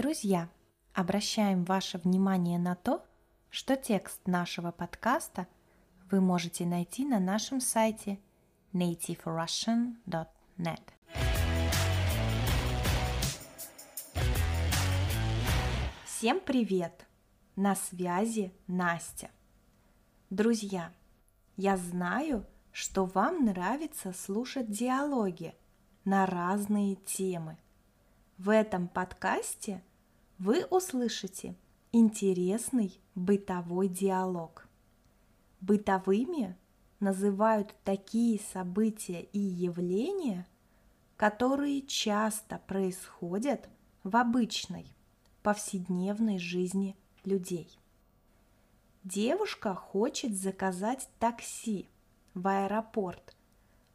Друзья, обращаем ваше внимание на то, что текст нашего подкаста вы можете найти на нашем сайте nativerussian.net. Всем привет! На связи Настя. Друзья, я знаю, что вам нравится слушать диалоги на разные темы. В этом подкасте вы услышите интересный бытовой диалог. Бытовыми называют такие события и явления, которые часто происходят в обычной, повседневной жизни людей. Девушка хочет заказать такси в аэропорт.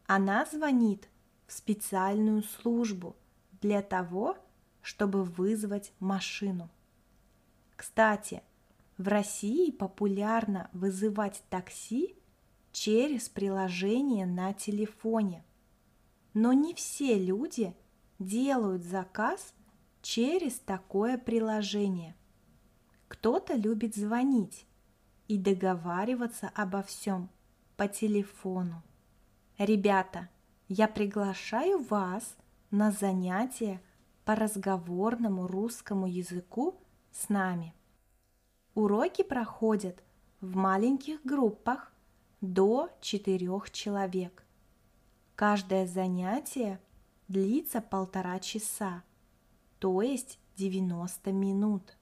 Она звонит в специальную службу для того, чтобы вызвать машину. Кстати, в России популярно вызывать такси через приложение на телефоне. Но не все люди делают заказ через такое приложение. Кто-то любит звонить и договариваться обо всем по телефону. Ребята, я приглашаю вас на занятия по разговорному русскому языку с нами. Уроки проходят в маленьких группах до четырех человек. Каждое занятие длится полтора часа, то есть 90 минут.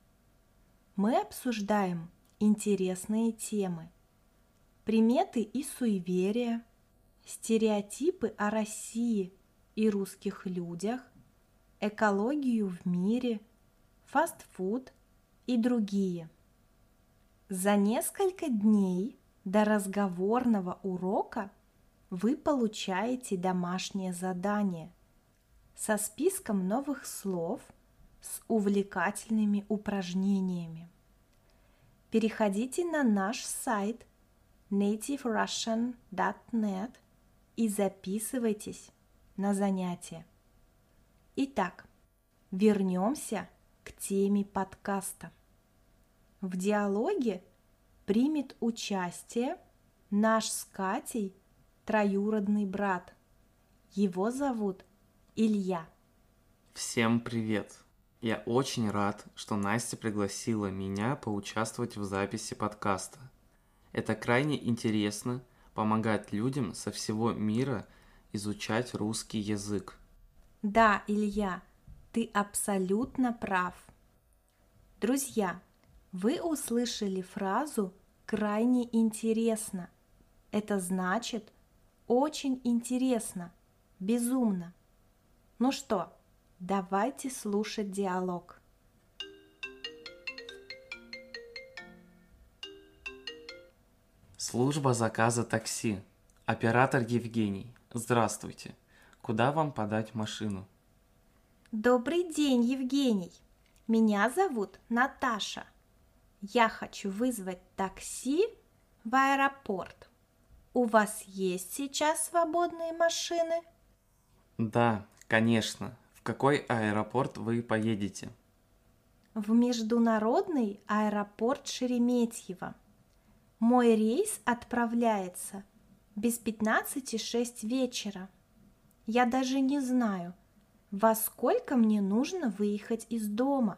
Мы обсуждаем интересные темы, приметы и суеверия, стереотипы о России и русских людях, экологию в мире, фастфуд и другие. За несколько дней до разговорного урока вы получаете домашнее задание со списком новых слов с увлекательными упражнениями. Переходите на наш сайт nativerussian.net и записывайтесь на занятия. Итак, вернемся к теме подкаста. В диалоге примет участие наш с Катей троюродный брат. Его зовут Илья. Всем привет! Я очень рад, что Настя пригласила меня поучаствовать в записи подкаста. Это крайне интересно помогать людям со всего мира изучать русский язык. Да, Илья, ты абсолютно прав. Друзья, вы услышали фразу «крайне интересно». Это значит «очень интересно», «безумно». Ну что, давайте слушать диалог. Служба заказа такси. Оператор Евгений. Здравствуйте. Куда вам подать машину? Добрый день, Евгений. Меня зовут Наташа. Я хочу вызвать такси в аэропорт. У вас есть сейчас свободные машины? Да, конечно. В какой аэропорт вы поедете? В международный аэропорт Шереметьево. Мой рейс отправляется без 15.06 вечера. Я даже не знаю, во сколько мне нужно выехать из дома.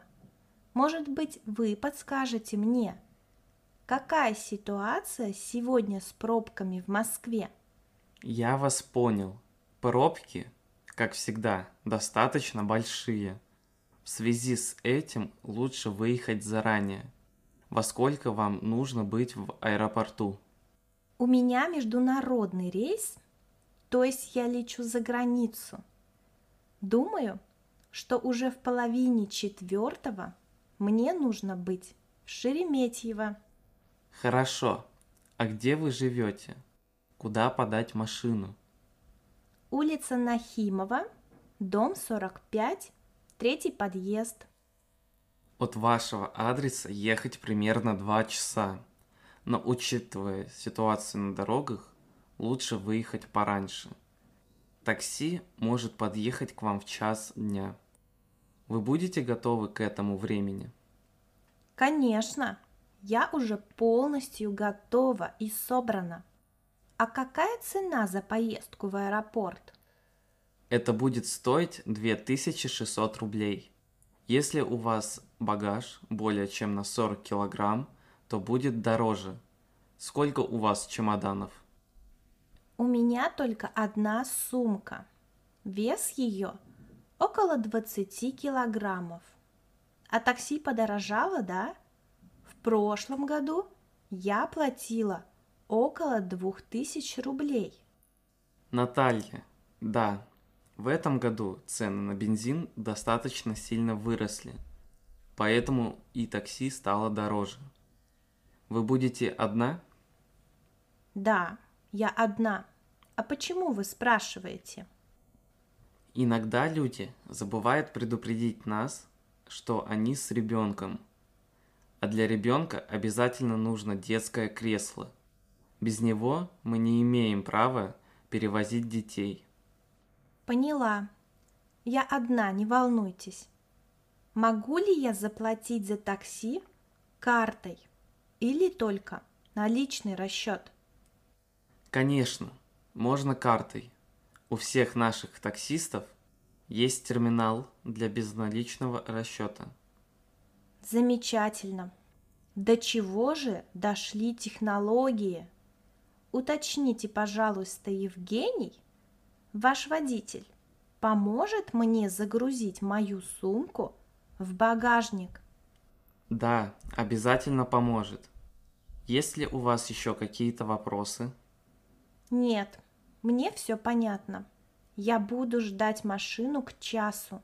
Может быть, вы подскажете мне, какая ситуация сегодня с пробками в Москве? Я вас понял. Пробки, как всегда, достаточно большие. В связи с этим лучше выехать заранее. Во сколько вам нужно быть в аэропорту? У меня международный рейс, то есть я лечу за границу. Думаю, что уже в половине четвертого мне нужно быть в Шереметьево. Хорошо. А где вы живете? Куда подать машину? Улица Нахимова, дом 45, третий подъезд. От вашего адреса ехать примерно два часа. Но учитывая ситуацию на дорогах, лучше выехать пораньше. Такси может подъехать к вам в час дня. Вы будете готовы к этому времени? Конечно, я уже полностью готова и собрана. А какая цена за поездку в аэропорт? Это будет стоить 2600 рублей. Если у вас багаж более чем на 40 килограмм, то будет дороже. Сколько у вас чемоданов? У меня только одна сумка. Вес ее около 20 килограммов. А такси подорожало, да? В прошлом году я платила около 2000 рублей. Наталья, да, в этом году цены на бензин достаточно сильно выросли, поэтому и такси стало дороже. Вы будете одна? Да, я одна. А почему вы спрашиваете? Иногда люди забывают предупредить нас, что они с ребенком. А для ребенка обязательно нужно детское кресло. Без него мы не имеем права перевозить детей. Поняла. Я одна, не волнуйтесь. Могу ли я заплатить за такси картой или только наличный расчет? Конечно, можно картой. У всех наших таксистов есть терминал для безналичного расчета. Замечательно. До чего же дошли технологии? Уточните, пожалуйста, Евгений, Ваш водитель поможет мне загрузить мою сумку в багажник? Да, обязательно поможет. Есть ли у вас еще какие-то вопросы? Нет, мне все понятно. Я буду ждать машину к часу.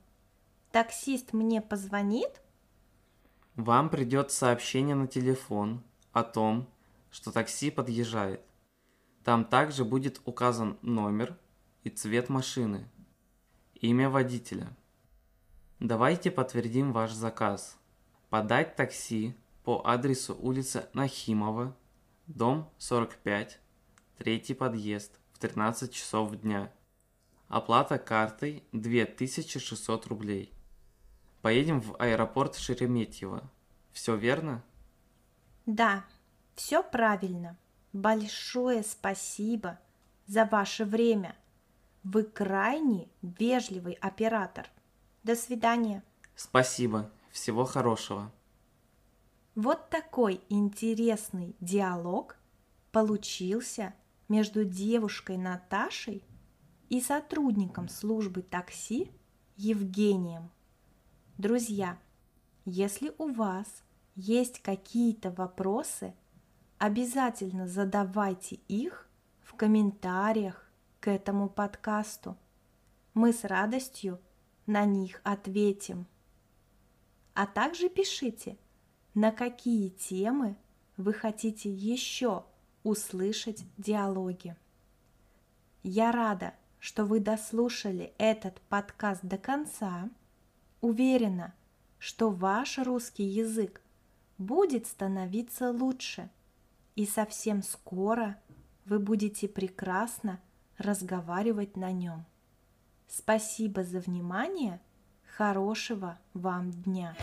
Таксист мне позвонит? Вам придет сообщение на телефон о том, что такси подъезжает. Там также будет указан номер и цвет машины, имя водителя. Давайте подтвердим ваш заказ. Подать такси по адресу улица Нахимова, дом 45, третий подъезд в 13 часов дня. Оплата картой 2600 рублей. Поедем в аэропорт Шереметьево. Все верно? Да, все правильно. Большое спасибо за ваше время. Вы крайне вежливый оператор. До свидания. Спасибо. Всего хорошего. Вот такой интересный диалог получился между девушкой Наташей и сотрудником службы такси Евгением. Друзья, если у вас есть какие-то вопросы, обязательно задавайте их в комментариях к этому подкасту. Мы с радостью на них ответим. А также пишите, на какие темы вы хотите еще услышать диалоги. Я рада, что вы дослушали этот подкаст до конца. Уверена, что ваш русский язык будет становиться лучше, и совсем скоро вы будете прекрасно разговаривать на нем. Спасибо за внимание. Хорошего вам дня!